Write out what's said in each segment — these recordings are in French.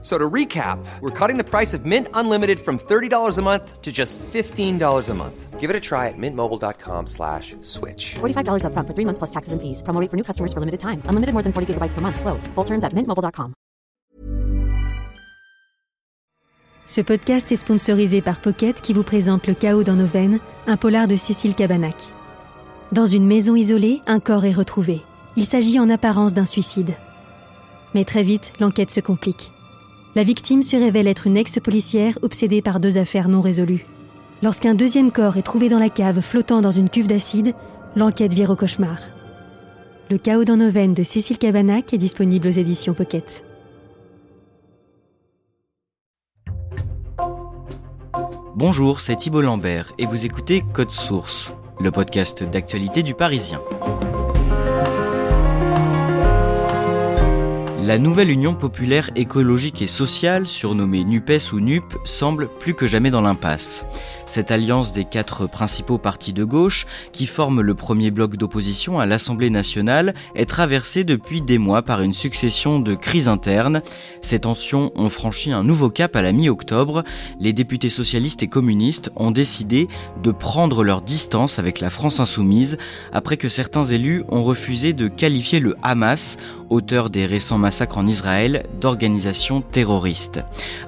So to recap, we're cutting the price of Mint Unlimited from $30 a month to just $15 a month. Give it a try at mintmobile.com slash switch. $45 upfront for three months plus taxes and fees. Promo rate for new customers for limited time. Unlimited more than 40 gigabytes per month. Slows. Full terms at mintmobile.com. Ce podcast est sponsorisé par Pocket qui vous présente Le chaos dans nos veines, un polar de Cécile Cabanac. Dans une maison isolée, un corps est retrouvé. Il s'agit en apparence d'un suicide. Mais très vite, l'enquête se complique. La victime se révèle être une ex-policière obsédée par deux affaires non résolues. Lorsqu'un deuxième corps est trouvé dans la cave flottant dans une cuve d'acide, l'enquête vire au cauchemar. Le chaos dans nos veines de Cécile Cabanac est disponible aux éditions Pocket. Bonjour, c'est Thibault Lambert et vous écoutez Code Source, le podcast d'actualité du Parisien. La nouvelle Union populaire écologique et sociale, surnommée NUPES ou NUP, semble plus que jamais dans l'impasse. Cette alliance des quatre principaux partis de gauche, qui forment le premier bloc d'opposition à l'Assemblée nationale, est traversée depuis des mois par une succession de crises internes. Ces tensions ont franchi un nouveau cap à la mi-octobre. Les députés socialistes et communistes ont décidé de prendre leur distance avec la France insoumise après que certains élus ont refusé de qualifier le Hamas, auteur des récents massacres en Israël, d'organisation terroriste.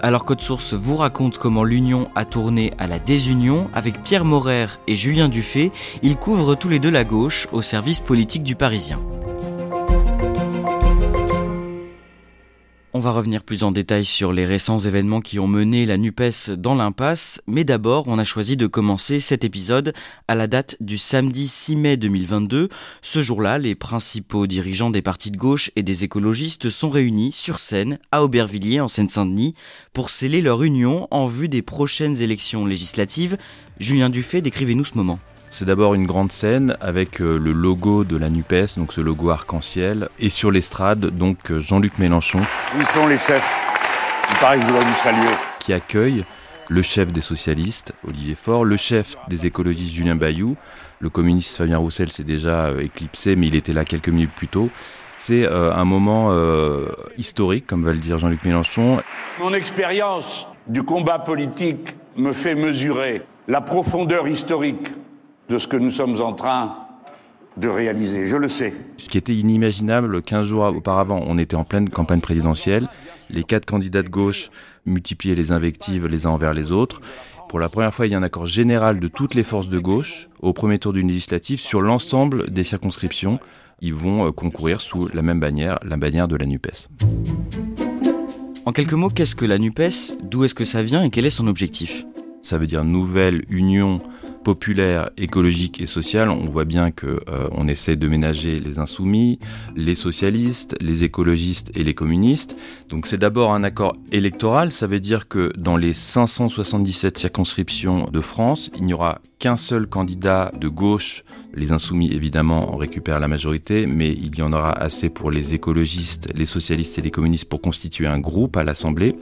Alors Code Source vous raconte comment l'Union a tourné à la désunion avec Pierre Morer et Julien Dufay. Ils couvrent tous les deux la gauche au service politique du Parisien. On va revenir plus en détail sur les récents événements qui ont mené la NUPES dans l'impasse, mais d'abord on a choisi de commencer cet épisode à la date du samedi 6 mai 2022. Ce jour-là, les principaux dirigeants des partis de gauche et des écologistes sont réunis sur scène à Aubervilliers en Seine-Saint-Denis pour sceller leur union en vue des prochaines élections législatives. Julien Dufay, décrivez-nous ce moment. C'est d'abord une grande scène avec euh, le logo de la NUPES, donc ce logo arc-en-ciel, et sur l'estrade, donc euh, Jean-Luc Mélenchon. Où sont les chefs? Il paraît que je dois vous saluer. Qui accueille le chef des socialistes, Olivier Faure, le chef des écologistes, Julien Bayou. Le communiste Fabien Roussel s'est déjà euh, éclipsé, mais il était là quelques minutes plus tôt. C'est un moment historique, comme va le dire Jean-Luc Mélenchon. Mon expérience du combat politique me fait mesurer la profondeur historique de ce que nous sommes en train de réaliser. Je le sais. Ce qui était inimaginable 15 jours auparavant, on était en pleine campagne présidentielle. Les quatre candidats de gauche multipliaient les invectives les uns envers les autres. Pour la première fois, il y a un accord général de toutes les forces de gauche au premier tour d'une législative sur l'ensemble des circonscriptions. Ils vont euh, concourir sous la même bannière, la bannière de la NUPES. En quelques mots, qu'est-ce que la NUPES? D'où est-ce que ça vient et quel est son objectif? Ça veut dire nouvelle union populaire, écologique et sociale, on voit bien que euh, on essaie de ménager les insoumis, les socialistes, les écologistes et les communistes. Donc c'est d'abord un accord électoral, ça veut dire que dans les 577 circonscriptions de France, il n'y aura qu'un seul candidat de gauche. Les insoumis évidemment en récupèrent la majorité, mais il y en aura assez pour les écologistes, les socialistes et les communistes pour constituer un groupe à l'Assemblée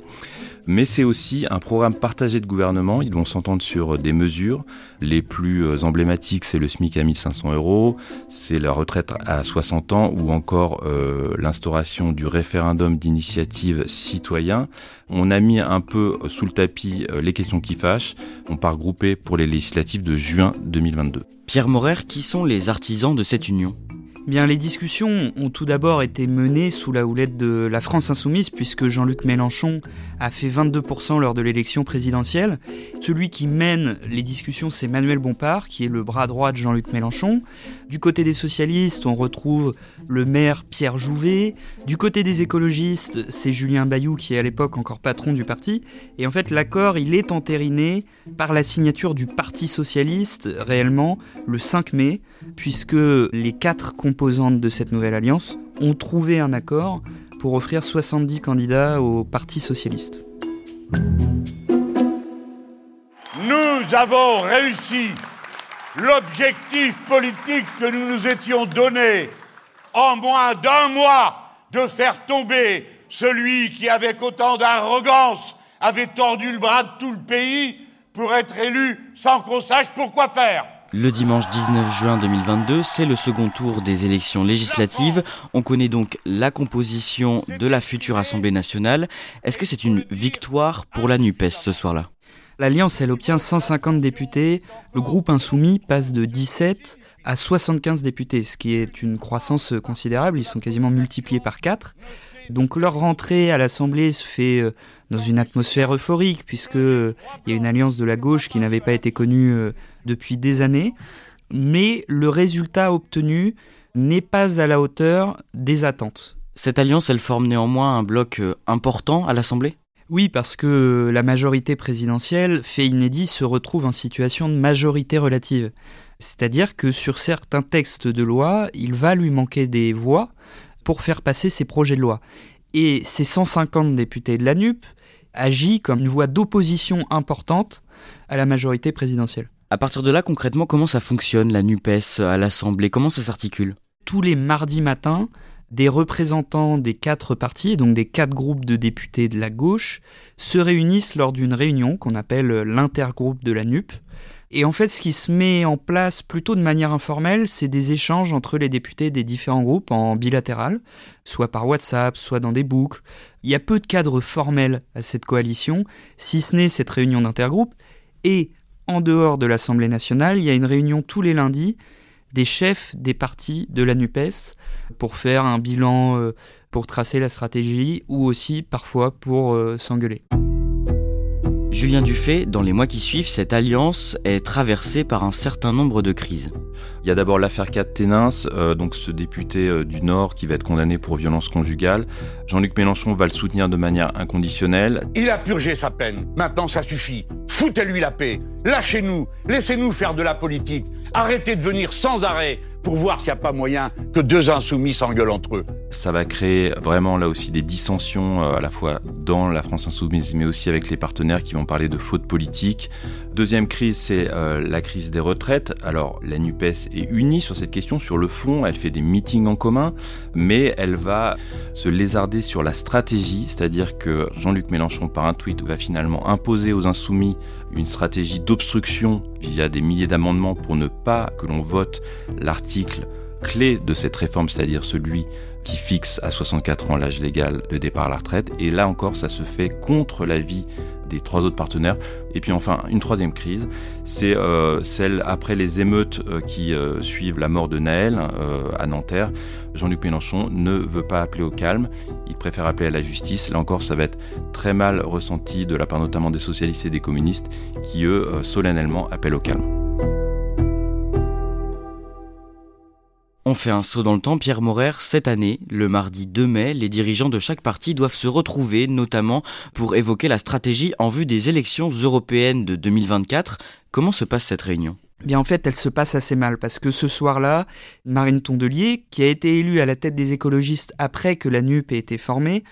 mais c'est aussi un programme partagé de gouvernement. Ils vont s'entendre sur des mesures. Les plus euh, emblématiques, c'est le SMIC à 1500 euros, c'est la retraite à 60 ans ou encore euh, l'instauration du référendum d'initiative citoyen. On a mis un peu sous le tapis euh, les questions qui fâchent. On part grouper pour les législatives de juin 2022. Pierre Morer, qui sont les artisans de cette union? Bien, les discussions ont tout d'abord été menées sous la houlette de la France insoumise, puisque Jean-Luc Mélenchon a fait 22% lors de l'élection présidentielle. Celui qui mène les discussions, c'est Manuel Bompard, qui est le bras droit de Jean-Luc Mélenchon. Du côté des socialistes, on retrouve le maire Pierre Jouvet. Du côté des écologistes, c'est Julien Bayou, qui est à l'époque encore patron du parti. Et en fait, l'accord, il est entériné par la signature du Parti socialiste, réellement, le 5 mai, puisque les quatre composantes de cette nouvelle alliance ont trouvé un accord pour offrir 70 candidats au Parti socialiste. Nous avons réussi l'objectif politique que nous nous étions donné en moins d'un mois de faire tomber celui qui, avec autant d'arrogance, avait tordu le bras de tout le pays pour être élu sans qu'on sache pourquoi faire. Le dimanche 19 juin 2022, c'est le second tour des élections législatives. On connaît donc la composition de la future Assemblée nationale. Est-ce que c'est une victoire pour la NUPES ce soir-là? L'Alliance, elle obtient 150 députés. Le groupe insoumis passe de 17 à 75 députés, ce qui est une croissance considérable. Ils sont quasiment multipliés par 4. Donc leur rentrée à l'Assemblée se fait euh, dans une atmosphère euphorique, puisqu'il euh, y a une alliance de la gauche qui n'avait pas été connue euh, depuis des années. Mais le résultat obtenu n'est pas à la hauteur des attentes. Cette alliance, elle forme néanmoins un bloc important à l'Assemblée? Oui, parce que la majorité présidentielle, fait inédit, se retrouve en situation de majorité relative. C'est-à-dire que sur certains textes de loi, il va lui manquer des voix pour faire passer ses projets de loi. Et ces 150 députés de la NUP agit comme une voix d'opposition importante à la majorité présidentielle. À partir de là, concrètement, comment ça fonctionne, la NUPES à l'Assemblée? Comment ça s'articule? Tous les mardis matins, des représentants des quatre partis, donc des quatre groupes de députés de la gauche, se réunissent lors d'une réunion qu'on appelle l'intergroupe de la NUP. Et en fait, ce qui se met en place plutôt de manière informelle, c'est des échanges entre les députés des différents groupes en bilatéral, soit par WhatsApp, soit dans des boucles. Il y a peu de cadres formels à cette coalition, si ce n'est cette réunion d'intergroupe. Et en dehors de l'Assemblée nationale, il y a une réunion tous les lundis des chefs des partis de la NUPES pour faire un bilan, euh, pour tracer la stratégie ou aussi parfois pour euh, s'engueuler. Julien Dufay, dans les mois qui suivent, cette alliance est traversée par un certain nombre de crises. Il y a d'abord l'affaire 4 Ténins, euh, donc ce député euh, du Nord qui va être condamné pour violence conjugale. Jean-Luc Mélenchon va le soutenir de manière inconditionnelle. Il a purgé sa peine. Maintenant, ça suffit. Foutez-lui la paix. Lâchez-nous. Laissez-nous faire de la politique. Arrêtez de venir sans arrêt pour voir s'il n'y a pas moyen que deux insoumis s'engueulent entre eux. Ça va créer vraiment là aussi des dissensions euh, à la fois dans la France insoumise mais aussi avec les partenaires qui vont parler de faute politique. Deuxième crise, c'est euh, la crise des retraites. Alors la NUPES est unie sur cette question, sur le fond, elle fait des meetings en commun, mais elle va se lézarder sur la stratégie, c'est-à-dire que Jean-Luc Mélenchon par un tweet va finalement imposer aux insoumis une stratégie d'obstruction via des milliers d'amendements pour ne pas que l'on vote l'article clé de cette réforme, c'est-à-dire celui qui fixe à 64 ans l'âge légal de départ à la retraite. Et là encore, ça se fait contre l'avis des trois autres partenaires. Et puis enfin, une troisième crise, c'est euh, celle après les émeutes euh, qui euh, suivent la mort de Naël à Nanterre. Jean-Luc Mélenchon ne veut pas appeler au calme, il préfère appeler à la justice. Là encore, ça va être très mal ressenti de la part notamment des socialistes et des communistes qui, eux, solennellement appellent au calme. On fait un saut dans le temps, Pierre Morer. Cette année, le mardi 2 mai, les dirigeants de chaque parti doivent se retrouver, notamment pour évoquer la stratégie en vue des élections européennes de 2024. Comment se passe cette réunion? Bien en fait, elle se passe assez mal parce que ce soir-là, Marine Tondelier, qui a été élue à la tête des écologistes après que la NUP ait été formée,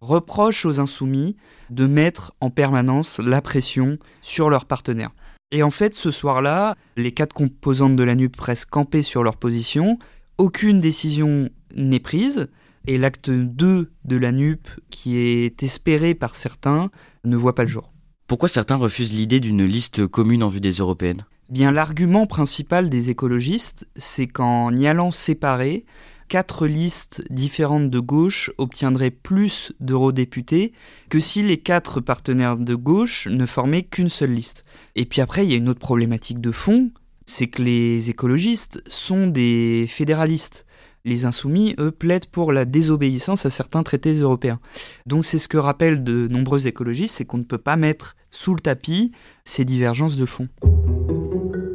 reproche aux insoumis de mettre en permanence la pression sur leurs partenaires. Et en fait, ce soir-là, les quatre composantes de la NUP restent campées sur leur position, aucune décision n'est prise et l'acte 2 de la NUP, qui est espéré par certains, ne voit pas le jour. Pourquoi certains refusent l'idée d'une liste commune en vue des européennes? Bien, l'argument principal des écologistes, c'est qu'en y allant séparer, quatre listes différentes de gauche obtiendraient plus d'eurodéputés que si les quatre partenaires de gauche ne formaient qu'une seule liste. Et puis après, il y a une autre problématique de fond, c'est que les écologistes sont des fédéralistes. Les insoumis, eux, plaident pour la désobéissance à certains traités européens. Donc c'est ce que rappellent de nombreux écologistes, c'est qu'on ne peut pas mettre sous le tapis ces divergences de fond.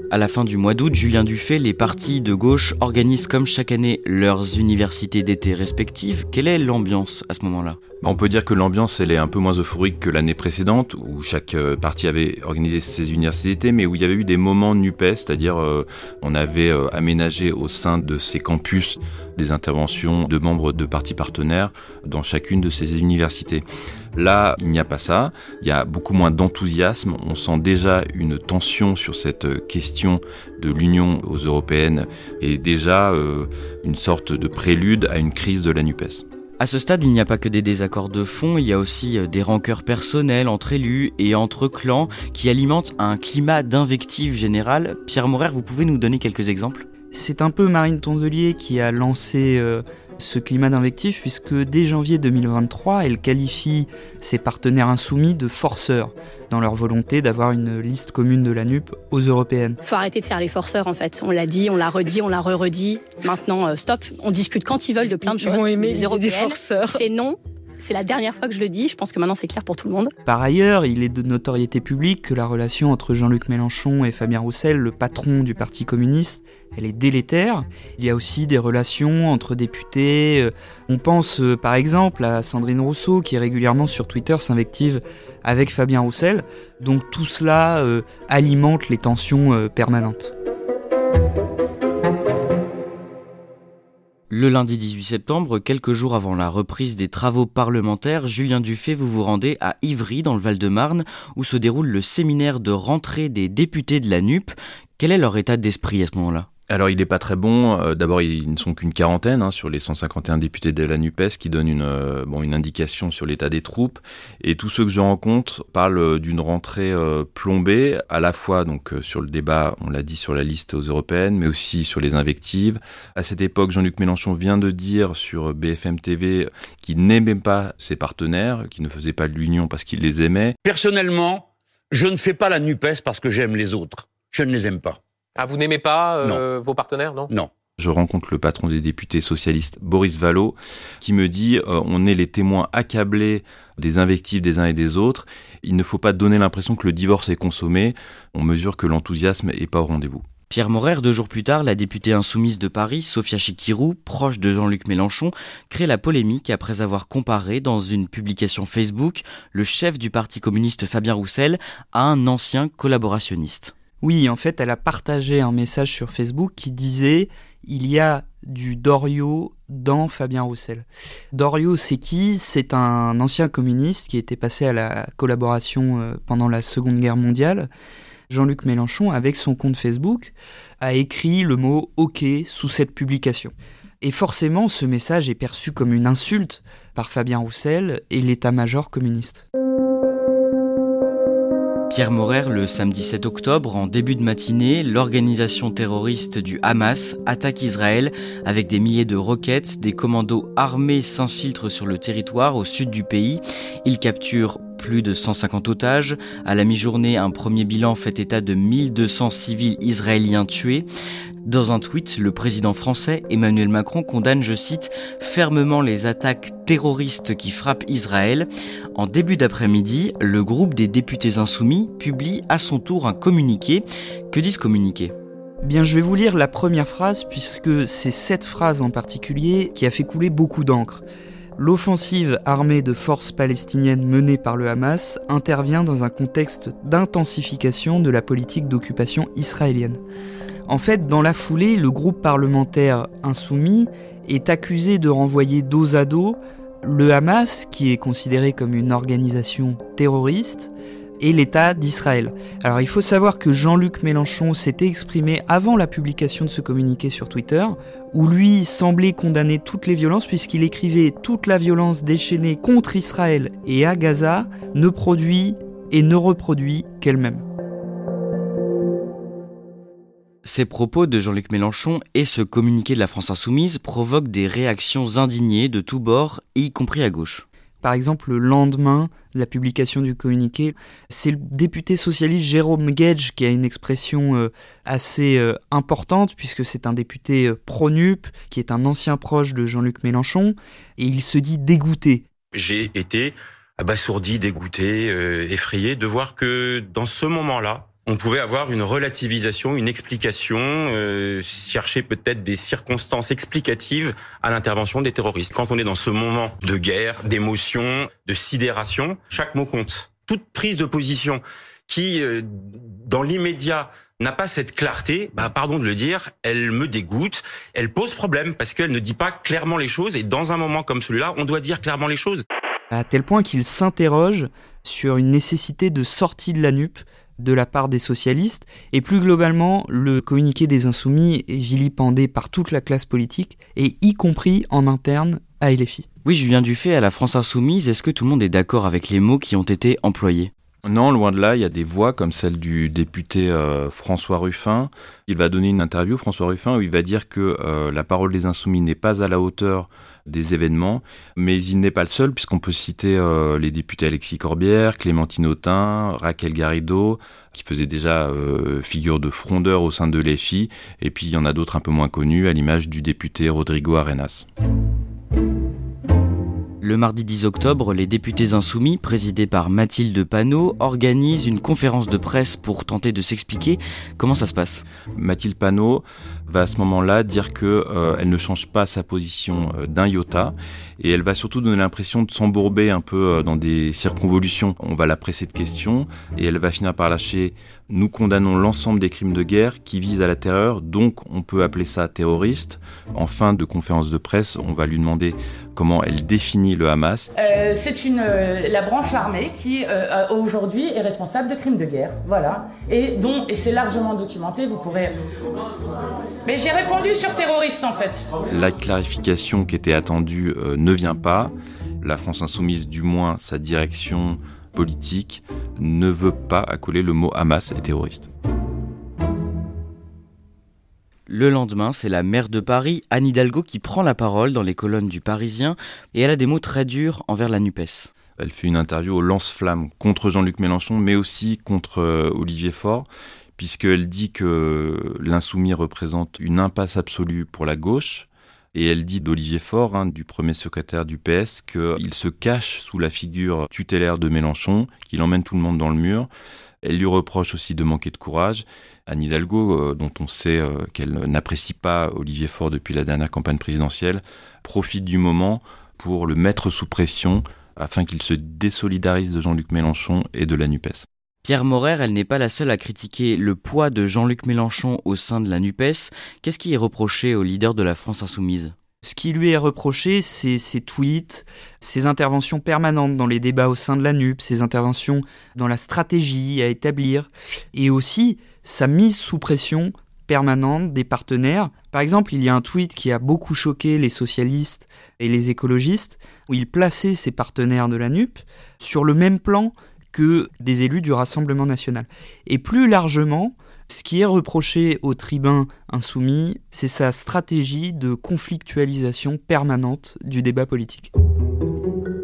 À la fin du mois d'août, Julien Dufay, les partis de gauche organisent comme chaque année leurs universités d'été respectives. Quelle est l'ambiance à ce moment-là? On peut dire que l'ambiance elle est un peu moins euphorique que l'année précédente où chaque euh, parti avait organisé ses universités mais où il y avait eu des moments NUPES, c'est-à-dire euh, on avait euh, aménagé au sein de ces campus des interventions de membres de partis partenaires dans chacune de ces universités. Là, il n'y a pas ça, il y a beaucoup moins d'enthousiasme, on sent déjà une tension sur cette question de l'union aux européennes et déjà une sorte de prélude à une crise de la NUPES. À ce stade, il n'y a pas que des désaccords de fond, il y a aussi euh, des rancœurs personnelles entre élus et entre clans qui alimentent un climat d'invective générale. Pierre Morer, vous pouvez nous donner quelques exemples? C'est un peu Marine Tondelier qui a lancé euh, ce climat d'invective puisque dès janvier 2023, elle qualifie ses partenaires insoumis de forceurs dans leur volonté d'avoir une liste commune de la NUP aux européennes. Faut arrêter de faire les forceurs en fait. On l'a dit, on l'a redit, on l'a re-redit. Maintenant, euh, stop. On discute quand ils veulent de plein de Ils choses. vont aimer les des européennes, forceurs. c'est non. C'est la dernière fois que je le dis. Je pense que maintenant c'est clair pour tout le monde. Par ailleurs, il est de notoriété publique que la relation entre Jean-Luc Mélenchon et Fabien Roussel, le patron du Parti communiste, elle est délétère. Il y a aussi des relations entre députés. Euh, On pense euh, par exemple à Sandrine Rousseau qui régulièrement sur Twitter s'invective avec Fabien Roussel. Donc tout cela euh, alimente les tensions permanentes. Le lundi 18 septembre, quelques jours avant la reprise des travaux parlementaires, Julien Dufay, vous vous rendez à Ivry, dans le Val-de-Marne, où se déroule le séminaire de rentrée des députés de la NUP. Quel est leur état d'esprit à ce moment-là? Alors il n'est pas très bon. Euh, D'abord, ils ne sont qu'une quarantaine hein, sur les 151 députés de la NUPES qui donnent une, euh, bon, une indication sur l'état des troupes. Et tous ceux que je rencontre parlent euh, d'une rentrée euh, plombée, à la fois donc sur le débat, on l'a dit, sur la liste aux européennes, mais aussi sur les invectives. À cette époque, Jean-Luc Mélenchon vient de dire sur BFM TV qu'il n'aimait pas ses partenaires, qu'il ne faisait pas de l'union parce qu'il les aimait. Personnellement, je ne fais pas la NUPES parce que j'aime les autres. Je ne les aime pas. Ah, vous n'aimez pas euh, vos partenaires, non? Non. Je rencontre le patron des députés socialistes, Boris Vallot, qui me dit euh, on est les témoins accablés des invectives des uns et des autres. Il ne faut pas donner l'impression que le divorce est consommé. On mesure que l'enthousiasme n'est pas au rendez-vous. Pierre Morer, deux jours plus tard, la députée insoumise de Paris, Sophia Chikirou, proche de Jean-Luc Mélenchon, crée la polémique après avoir comparé dans une publication Facebook le chef du Parti communiste Fabien Roussel à un ancien collaborationniste. Oui, en fait, elle a partagé un message sur Facebook qui disait il y a du Dorio dans Fabien Roussel. Dorio, c'est qui? C'est un ancien communiste qui était passé à la collaboration euh, pendant la Seconde Guerre mondiale. Jean-Luc Mélenchon, avec son compte Facebook, a écrit le mot OK sous cette publication. Et forcément, ce message est perçu comme une insulte par Fabien Roussel et l'état-major communiste. Pierre Morer, le samedi 7 octobre, en début de matinée, l'organisation terroriste du Hamas attaque Israël avec des milliers de roquettes. Des commandos armés s'infiltrent sur le territoire au sud du pays. Ils capturent plus de 150 otages. À la mi-journée, un premier bilan fait état de 1200 civils israéliens tués. Dans un tweet, le président français Emmanuel Macron condamne, je cite, fermement les attaques terroristes qui frappent Israël. En début d'après-midi, le groupe des députés insoumis publie à son tour un communiqué. Que dit ce communiqué? Bien, je vais vous lire la première phrase puisque c'est cette phrase en particulier qui a fait couler beaucoup d'encre. L'offensive armée de forces palestiniennes menée par le Hamas intervient dans un contexte d'intensification de la politique d'occupation israélienne. En fait, dans la foulée, le groupe parlementaire insoumis est accusé de renvoyer dos à dos le Hamas, qui est considéré comme une organisation terroriste, et l'État d'Israël. Alors il faut savoir que Jean-Luc Mélenchon s'était exprimé avant la publication de ce communiqué sur Twitter, où lui semblait condamner toutes les violences puisqu'il écrivait toute la violence déchaînée contre Israël et à Gaza ne produit et ne reproduit qu'elle-même. Ces propos de Jean-Luc Mélenchon et ce communiqué de la France insoumise provoquent des réactions indignées de tous bords, y compris à gauche. Par exemple, le lendemain de la publication du communiqué, c'est le député socialiste Jérôme Gage qui a une expression euh, assez euh, importante, puisque c'est un député euh, pro-NUP, qui est un ancien proche de Jean-Luc Mélenchon, et il se dit dégoûté. J'ai été abasourdi, dégoûté, euh, effrayé de voir que dans ce moment-là, on pouvait avoir une relativisation, une explication, euh, chercher peut-être des circonstances explicatives à l'intervention des terroristes. Quand on est dans ce moment de guerre, d'émotion, de sidération, chaque mot compte. Toute prise de position qui, euh, dans l'immédiat, n'a pas cette clarté, bah pardon de le dire, elle me dégoûte, elle pose problème parce qu'elle ne dit pas clairement les choses et dans un moment comme celui-là, on doit dire clairement les choses. À tel point qu'il s'interroge sur une nécessité de sortie de la NUP de la part des socialistes, et plus globalement, le communiqué des insoumis est vilipendé par toute la classe politique, et y compris en interne à LFI. Oui, Julien Dufay, à la France Insoumise, est-ce que tout le monde est d'accord avec les mots qui ont été employés? Non, loin de là, il y a des voix comme celle du député euh, François Ruffin. Il va donner une interview, François Ruffin, où il va dire que euh, la parole des insoumis n'est pas à la hauteur des événements, mais il n'est pas le seul, puisqu'on peut citer euh, les députés Alexis Corbière, Clémentine Autain, Raquel Garrido, qui faisaient déjà figure de frondeur au sein de l'EFI, et puis il y en a d'autres un peu moins connus, à l'image du député Rodrigo Arenas. Le mardi 10 octobre, les députés insoumis, présidés par Mathilde Panot, organisent une conférence de presse pour tenter de s'expliquer. Comment ça se passe? Mathilde Panot va à ce moment-là dire que euh, elle ne change pas sa position euh, d'un iota et elle va surtout donner l'impression de s'embourber un peu euh, dans des circonvolutions. On va la presser de questions et elle va finir par lâcher nous condamnons l'ensemble des crimes de guerre qui visent à la terreur, donc on peut appeler ça terroriste. En fin de conférence de presse, on va lui demander comment elle définit le Hamas. Euh, c'est une euh, la branche armée qui aujourd'hui est responsable de crimes de guerre, voilà, et dont et c'est largement documenté. Vous pourrez. Mais j'ai répondu sur terroriste en fait. La clarification qui était attendue ne vient pas. La France insoumise, du moins sa direction politique, ne veut pas accoler le mot Hamas et terroriste. Le lendemain, c'est la maire de Paris, Anne Hidalgo, qui prend la parole dans les colonnes du Parisien et elle a des mots très durs envers la NUPES. Elle fait une interview au lance-flamme contre Jean-Luc Mélenchon, mais aussi contre euh, Olivier Faure, puisqu'elle dit que l'insoumis représente une impasse absolue pour la gauche. Et elle dit d'Olivier Faure, hein, du premier secrétaire du PS, qu'il se cache sous la figure tutélaire de Mélenchon, qu'il emmène tout le monde dans le mur. Elle lui reproche aussi de manquer de courage. Anne Hidalgo, euh, dont on sait euh, qu'elle n'apprécie pas Olivier Faure depuis la dernière campagne présidentielle, profite du moment pour le mettre sous pression afin qu'il se désolidarise de Jean-Luc Mélenchon et de la NUPES. Pierre Morer, elle n'est pas la seule à critiquer le poids de Jean-Luc Mélenchon au sein de la NUPES. Qu'est-ce qui est reproché au leader de la France insoumise? Ce qui lui est reproché, c'est ses tweets, ses interventions permanentes dans les débats au sein de la NUP, ses interventions dans la stratégie à établir, et aussi sa mise sous pression permanente des partenaires. Par exemple, il y a un tweet qui a beaucoup choqué les socialistes et les écologistes, où il plaçait ses partenaires de la NUP sur le même plan que des élus du Rassemblement national. Et plus largement, ce qui est reproché au tribun insoumis, c'est sa stratégie de conflictualisation permanente du débat politique.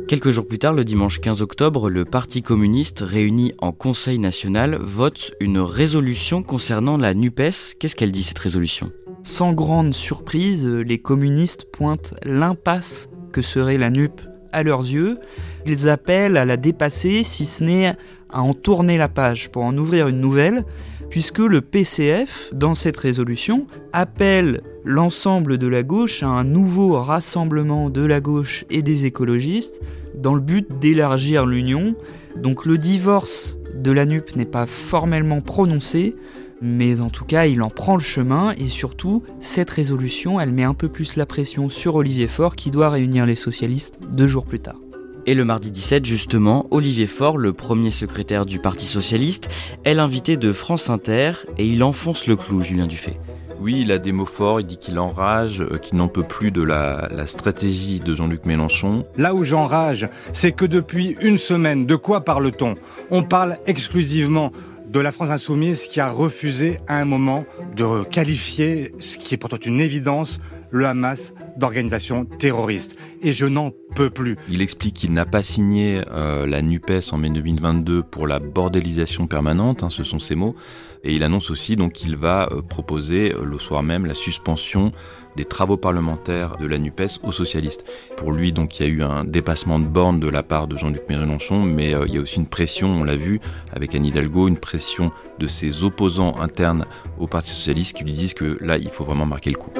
Quelques jours plus tard, le dimanche 15 octobre, le Parti communiste réuni en Conseil national vote une résolution concernant la NUPES. Qu'est-ce qu'elle dit cette résolution? Sans grande surprise, les communistes pointent l'impasse que serait la NUP à leurs yeux. Ils appellent à la dépasser, si ce n'est à en tourner la page pour en ouvrir une nouvelle, puisque le PCF, dans cette résolution, appelle l'ensemble de la gauche à un nouveau rassemblement de la gauche et des écologistes dans le but d'élargir l'union. Donc le divorce de la NUP n'est pas formellement prononcé, mais en tout cas il en prend le chemin et surtout cette résolution elle met un peu plus la pression sur Olivier Faure qui doit réunir les socialistes deux jours plus tard. Et le mardi 17, justement, Olivier Faure, le premier secrétaire du Parti Socialiste, est l'invité de France Inter et il enfonce le clou, Julien Dufay. Oui, il a des mots forts, il dit qu'il enrage, euh, qu'il n'en peut plus de la, la stratégie de Jean-Luc Mélenchon. Là où j'enrage, c'est que depuis une semaine, de quoi parle-t-on? On parle exclusivement de la France insoumise qui a refusé à un moment de qualifier, ce qui est pourtant une évidence, le Hamas d'organisation terroriste. Et je n'en peux plus. Il explique qu'il n'a pas signé euh, la NUPES en mai 2022 pour la bordélisation permanente, hein, ce sont ses mots. Et il annonce aussi qu'il va euh, proposer euh, le soir même la suspension des travaux parlementaires de la NUPES aux socialistes. Pour lui, donc, il y a eu un dépassement de borne de la part de Jean-Luc Mélenchon, mais il y a aussi une pression, on l'a vu, avec Anne Hidalgo, une pression de ses opposants internes au Parti Socialiste qui lui disent que là, il faut vraiment marquer le coup.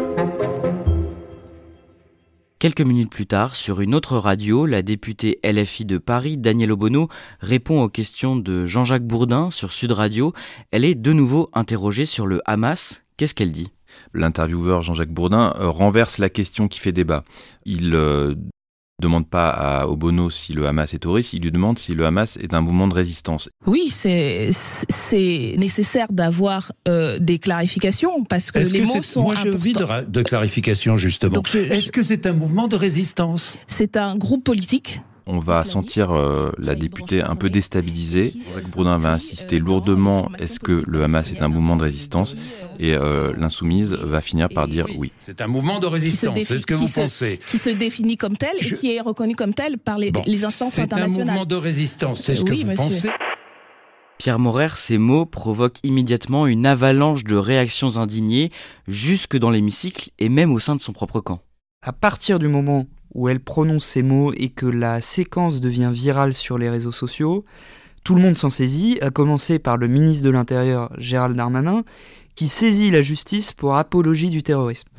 Quelques minutes plus tard, sur une autre radio, la députée LFI de Paris, Danielle Obono, répond aux questions de Jean-Jacques Bourdin sur Sud Radio. Elle est de nouveau interrogée sur le Hamas. Qu'est-ce qu'elle dit? L'intervieweur Jean-Jacques Bourdin euh, renverse la question qui fait débat. Il euh, demande pas à Obono si le Hamas est terroriste, il lui demande si le Hamas est un mouvement de résistance. Oui, c'est nécessaire d'avoir euh, des clarifications parce que les mots sont moi, je vis de, de clarification justement. Est-ce que c'est un mouvement de résistance? C'est un groupe politique on va sentir euh, la députée un peu déstabilisée. Bourdin va insister lourdement est-ce que le Hamas est un mouvement de résistance Et euh, l'insoumise va finir par dire oui. C'est un mouvement de résistance, c'est ce que vous pensez Qui se définit comme tel et qui est reconnu comme tel par les, les instances internationales. C'est un mouvement de résistance, c'est ce que vous pensez Pierre Morer, ces mots provoquent immédiatement une avalanche de réactions indignées, jusque dans l'hémicycle et même au sein de son propre camp. À partir du moment où elle prononce ces mots et que la séquence devient virale sur les réseaux sociaux, tout le monde s'en saisit, à commencer par le ministre de l'Intérieur Gérald Darmanin, qui saisit la justice pour apologie du terrorisme.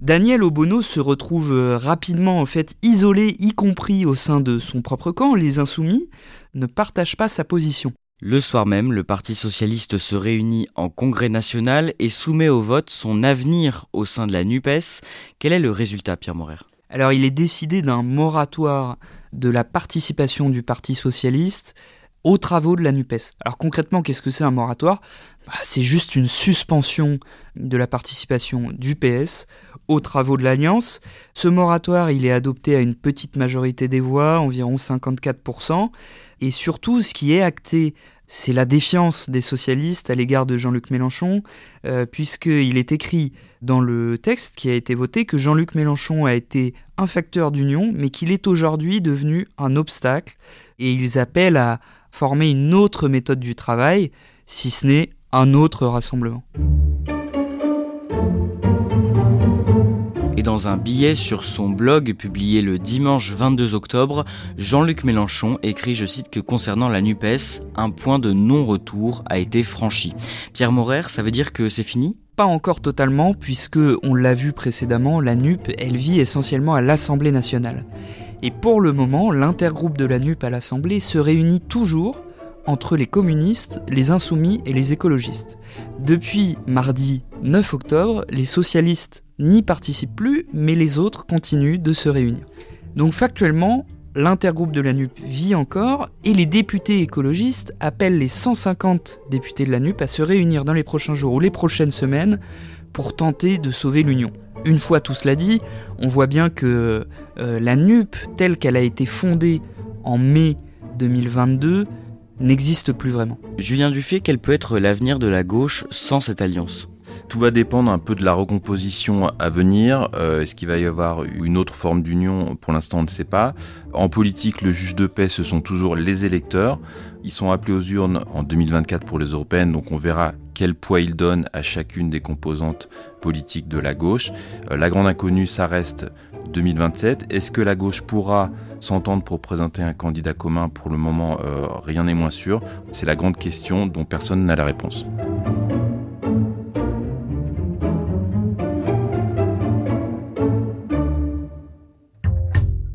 Daniel Obono se retrouve euh, rapidement en fait isolé, y compris au sein de son propre camp. Les insoumis ne partagent pas sa position. Le soir même, le Parti socialiste se réunit en congrès national et soumet au vote son avenir au sein de la NUPES. Quel est le résultat, Pierre Morer alors il est décidé d'un moratoire de la participation du Parti socialiste aux travaux de la NUPES. Alors concrètement, qu'est-ce que c'est un moratoire? Bah, C'est juste une suspension de la participation du PS aux travaux de l'Alliance. Ce moratoire, il est adopté à une petite majorité des voix, environ 54%, et surtout ce qui est acté c'est la défiance des socialistes à l'égard de Jean-Luc Mélenchon, euh, puisqu'il est écrit dans le texte qui a été voté que Jean-Luc Mélenchon a été un facteur d'union, mais qu'il est aujourd'hui devenu un obstacle, et ils appellent à former une autre méthode du travail, si ce n'est un autre rassemblement. Dans un billet sur son blog publié le dimanche 22 octobre, Jean-Luc Mélenchon écrit, je cite, que concernant la NUPES, un point de non-retour a été franchi. Pierre Morer, ça veut dire que c'est fini? Pas encore totalement, puisque, on l'a vu précédemment, la NUP, elle vit essentiellement à l'Assemblée nationale. Et pour le moment, l'intergroupe de la NUP à l'Assemblée se réunit toujours entre les communistes, les insoumis et les écologistes. Depuis mardi 9 octobre, les socialistes n'y participent plus, mais les autres continuent de se réunir. Donc factuellement, l'intergroupe de la NUP vit encore et les députés écologistes appellent les 150 députés de la NUP à se réunir dans les prochains jours ou les prochaines semaines pour tenter de sauver l'Union. Une fois tout cela dit, on voit bien que euh, la NUP, telle qu'elle a été fondée en mai 2022, n'existe plus vraiment. Julien Dufay, quel peut être l'avenir de la gauche sans cette alliance? Tout va dépendre un peu de la recomposition à venir. Euh, est-ce qu'il va y avoir une autre forme d'union? Pour l'instant, on ne sait pas. En politique, le juge de paix, ce sont toujours les électeurs. Ils sont appelés aux urnes en 2024 pour les européennes, donc on verra quel poids ils donnent à chacune des composantes politiques de la gauche. Euh, la grande inconnue, ça reste 2027. Est-ce que la gauche pourra s'entendre pour présenter un candidat commun? Pour le moment, euh, rien n'est moins sûr. C'est la grande question dont personne n'a la réponse.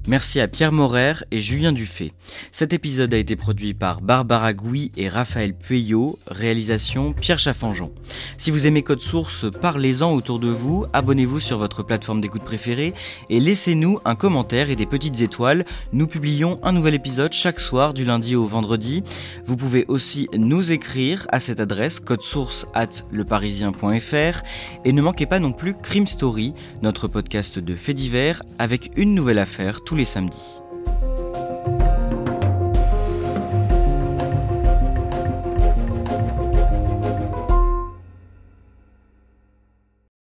Merci à Pierre Morer et Julien Dufay. Cet épisode a été produit par Barbara Gouy et Raphaël Pueyo, réalisation Pierre Chaffanjon. Si vous aimez Code Source, parlez-en autour de vous, abonnez-vous sur votre plateforme d'écoute préférée et laissez-nous un commentaire et des petites étoiles. Nous publions un nouvel épisode chaque soir du lundi au vendredi. Vous pouvez aussi nous écrire à cette adresse source at leparisien.fr et ne manquez pas non plus Crime Story, notre podcast de faits divers avec une nouvelle affaire tous les samedis.